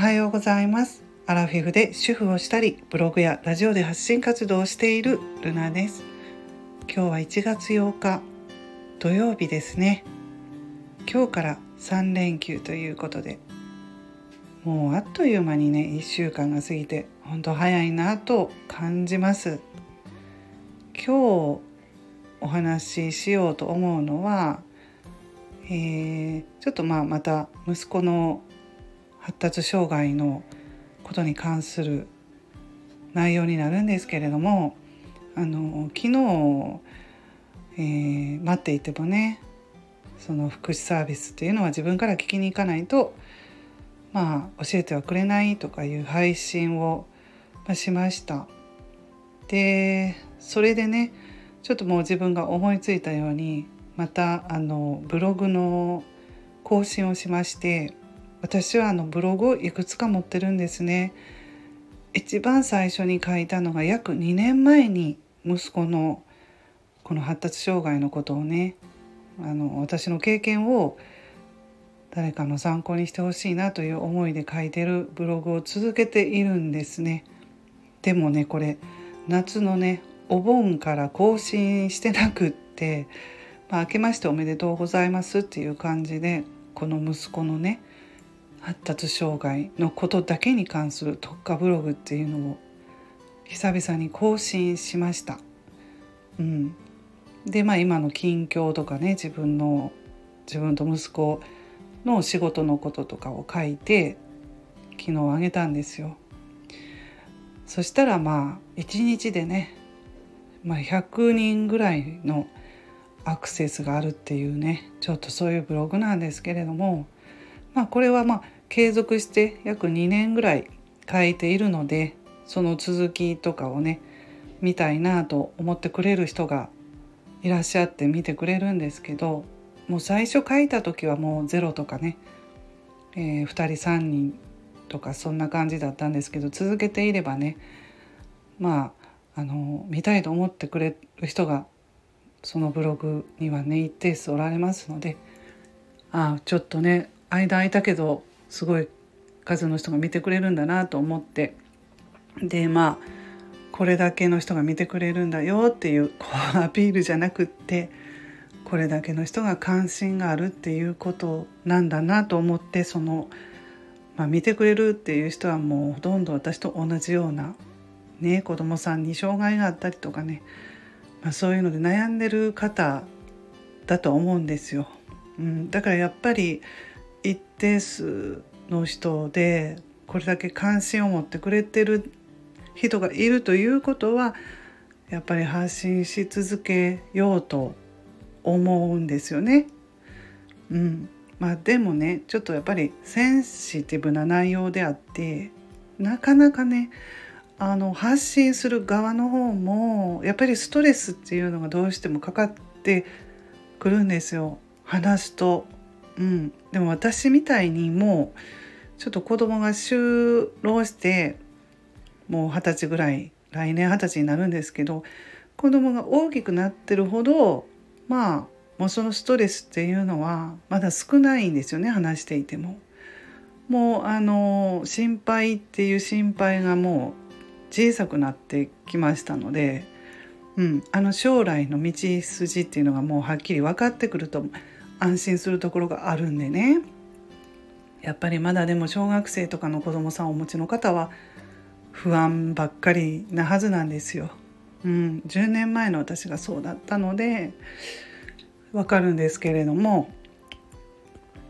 はようございます。アラフィフで主婦をしたりブログやラジオで発信活動をしているルナです。今日は1月8日土曜日ですね。今日から3連休ということでもうあっという間にね1週間が過ぎて本当早いなと感じます。今日お話ししようと思うのは、えー、ちょっとまあまた息子の発達障害のことに関する内容になるんですけれどもあの昨日、えー、待っていてもねその福祉サービスっていうのは自分から聞きに行かないとまあ教えてはくれないとかいう配信をしました。でそれでねちょっともう自分が思いついたようにまたあのブログの更新をしまして私はあのブログをいくつか持ってるんですね。一番最初に書いたのが約2年前に息子のこの発達障害のことをねあの私の経験を誰かの参考にしてほしいなという思いで書いてるブログを続けているんですね。でもねこれ夏のねお盆から更新してなくって、まあ、明けましておめでとうございますっていう感じでこの息子のね発達障害のことだけに関する特化ブログっていうのを久々に更新しました。うん、でまあ今の近況とかね自分の自分と息子の仕事のこととかを書いて昨日あげたんですよ。そしたらまあ1日でね、まあ、100人ぐらいのアクセスがあるっていうねちょっとそういうブログなんですけれどもまあこれはまあ継続して約2年ぐらい書いているのでその続きとかをね見たいなと思ってくれる人がいらっしゃって見てくれるんですけどもう最初書いた時はもうゼロとかね、えー、2人3人とかそんな感じだったんですけど続けていればねまああの見たいと思ってくれる人がそのブログにはね一定数おられますのでああちょっとね間空いたけどすごい数の人が見てくれるんだなと思ってでまあこれだけの人が見てくれるんだよっていうこうアピールじゃなくってこれだけの人が関心があるっていうことなんだなと思ってその、まあ、見てくれるっていう人はもうほとんど私と同じような、ね、子供さんに障害があったりとかね、まあ、そういうので悩んでる方だと思うんですよ。うん、だからやっぱり一定数の人でこれだけ関心を持ってくれてる人がいるということはやっぱり発信し続けようと思うんですよね。うん、まあでもねちょっとやっぱりセンシティブな内容であってなかなかねあの発信する側の方もやっぱりストレスっていうのがどうしてもかかってくるんですよ話すと。うん、でも私みたいにもうちょっと子供が就労してもう二十歳ぐらい来年二十歳になるんですけど子供が大きくなってるほどまあもうそのストレスっていうのはまだ少ないんですよね話していても。もうあの心配っていう心配がもう小さくなってきましたので、うん、あの将来の道筋っていうのがもうはっきり分かってくると安心するところがあるんでね。やっぱりまだでも小学生とかの子どもさんをお持ちの方は不安ばっかりなはずなんですよ。うん、10年前の私がそうだったのでわかるんですけれども、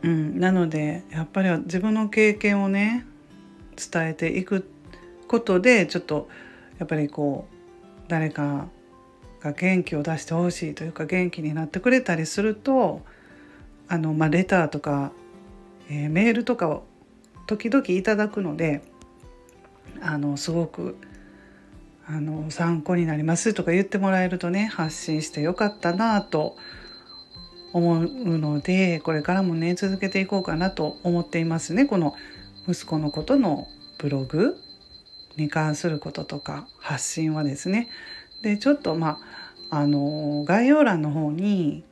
うん、なのでやっぱり自分の経験をね伝えていくことでちょっとやっぱりこう誰かが元気を出してほしいというか元気になってくれたりするとあの、まあ、レターとか、えー、メールとかを時々いただくのであのすごくあの参考になりますとか言ってもらえるとね発信してよかったなと思うのでこれからもね続けていこうかなと思っていますね。この息子のことのブログに関することとか発信はですね。でちょっとまああの概要欄の方に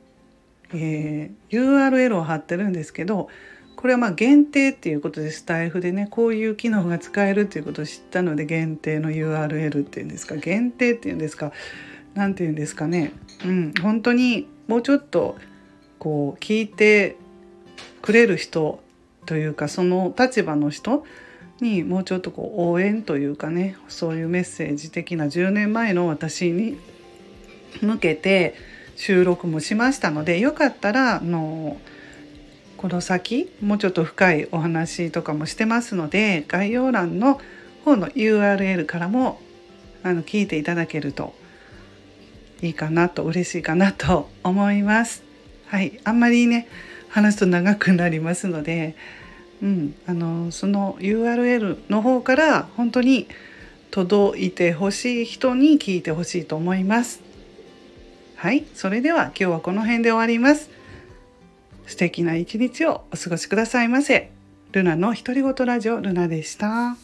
えー、URL を貼ってるんですけどこれはまあ限定っていうことでスタイフでねこういう機能が使えるっていうことを知ったので限定の URL っていうんですか限定っていうんですか何て言うんですかね。うん本当にもうちょっとこう聞いてくれる人というかその立場の人にもうちょっとこう応援というかねそういうメッセージ的な10年前の私に向けて収録もしましたのでよかったらあのこの先もうちょっと深いお話とかもしてますので概要欄の方の URL からもあの聞いていただけるといいかなと嬉しいかなと思います。はい、あんまりね話すと長くなりますので、うん、あのその URL の方から本当に届いてほしい人に聞いてほしいと思います。はい、それでは今日はこの辺で終わります。素敵な一日をお過ごしくださいませ。ルナの独り言ラジオルナでした。